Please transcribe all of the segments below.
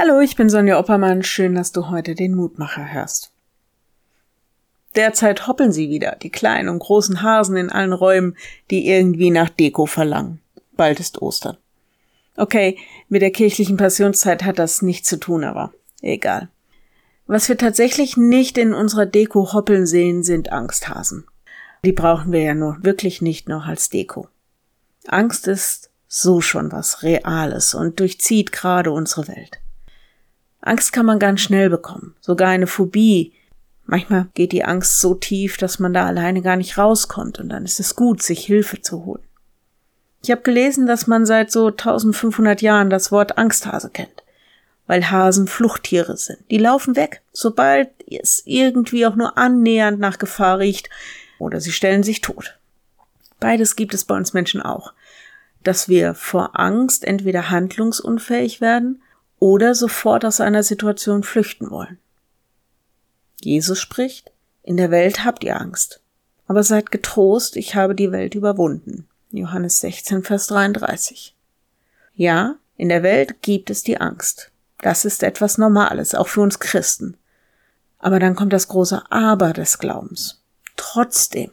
Hallo, ich bin Sonja Oppermann. Schön, dass du heute den Mutmacher hörst. Derzeit hoppeln sie wieder, die kleinen und großen Hasen in allen Räumen, die irgendwie nach Deko verlangen. Bald ist Ostern. Okay, mit der kirchlichen Passionszeit hat das nichts zu tun, aber egal. Was wir tatsächlich nicht in unserer Deko hoppeln sehen, sind Angsthasen. Die brauchen wir ja nur wirklich nicht noch als Deko. Angst ist so schon was Reales und durchzieht gerade unsere Welt. Angst kann man ganz schnell bekommen, sogar eine Phobie. Manchmal geht die Angst so tief, dass man da alleine gar nicht rauskommt und dann ist es gut, sich Hilfe zu holen. Ich habe gelesen, dass man seit so 1500 Jahren das Wort Angsthase kennt, weil Hasen Fluchttiere sind. Die laufen weg, sobald es irgendwie auch nur annähernd nach Gefahr riecht, oder sie stellen sich tot. Beides gibt es bei uns Menschen auch, dass wir vor Angst entweder handlungsunfähig werden oder sofort aus einer Situation flüchten wollen. Jesus spricht, in der Welt habt ihr Angst, aber seid getrost, ich habe die Welt überwunden. Johannes 16, Vers 33. Ja, in der Welt gibt es die Angst. Das ist etwas Normales, auch für uns Christen. Aber dann kommt das große Aber des Glaubens. Trotzdem.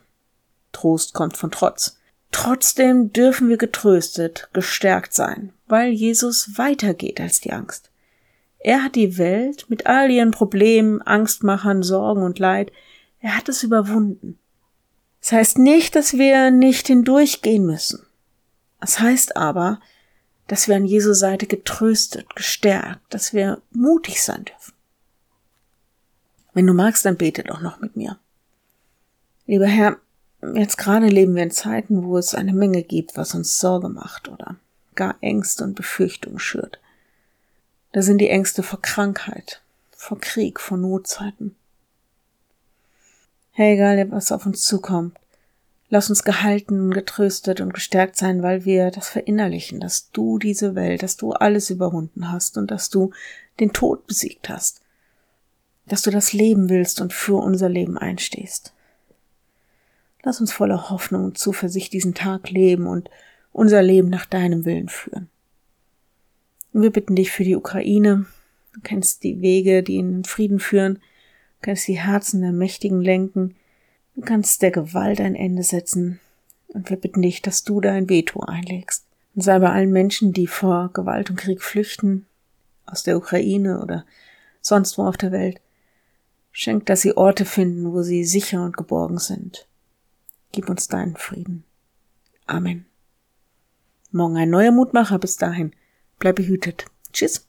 Trost kommt von Trotz. Trotzdem dürfen wir getröstet, gestärkt sein, weil Jesus weitergeht als die Angst. Er hat die Welt mit all ihren Problemen, Angstmachern, Sorgen und Leid, er hat es überwunden. Das heißt nicht, dass wir nicht hindurchgehen müssen. Es heißt aber, dass wir an Jesu Seite getröstet, gestärkt, dass wir mutig sein dürfen. Wenn du magst, dann bete doch noch mit mir. Lieber Herr, Jetzt gerade leben wir in Zeiten, wo es eine Menge gibt, was uns Sorge macht oder gar Ängste und Befürchtungen schürt. Da sind die Ängste vor Krankheit, vor Krieg, vor Notzeiten. Hey, egal, was auf uns zukommt, lass uns gehalten, getröstet und gestärkt sein, weil wir das verinnerlichen, dass du diese Welt, dass du alles überwunden hast und dass du den Tod besiegt hast, dass du das Leben willst und für unser Leben einstehst. Lass uns voller Hoffnung und Zuversicht diesen Tag leben und unser Leben nach deinem Willen führen. Und wir bitten dich für die Ukraine. Du kennst die Wege, die in den Frieden führen. Du kannst die Herzen der Mächtigen lenken. Du kannst der Gewalt ein Ende setzen. Und wir bitten dich, dass du dein Veto einlegst. Und sei bei allen Menschen, die vor Gewalt und Krieg flüchten, aus der Ukraine oder sonst wo auf der Welt. Schenk, dass sie Orte finden, wo sie sicher und geborgen sind. Gib uns deinen Frieden. Amen. Morgen ein neuer Mutmacher. Bis dahin. Bleib behütet. Tschüss.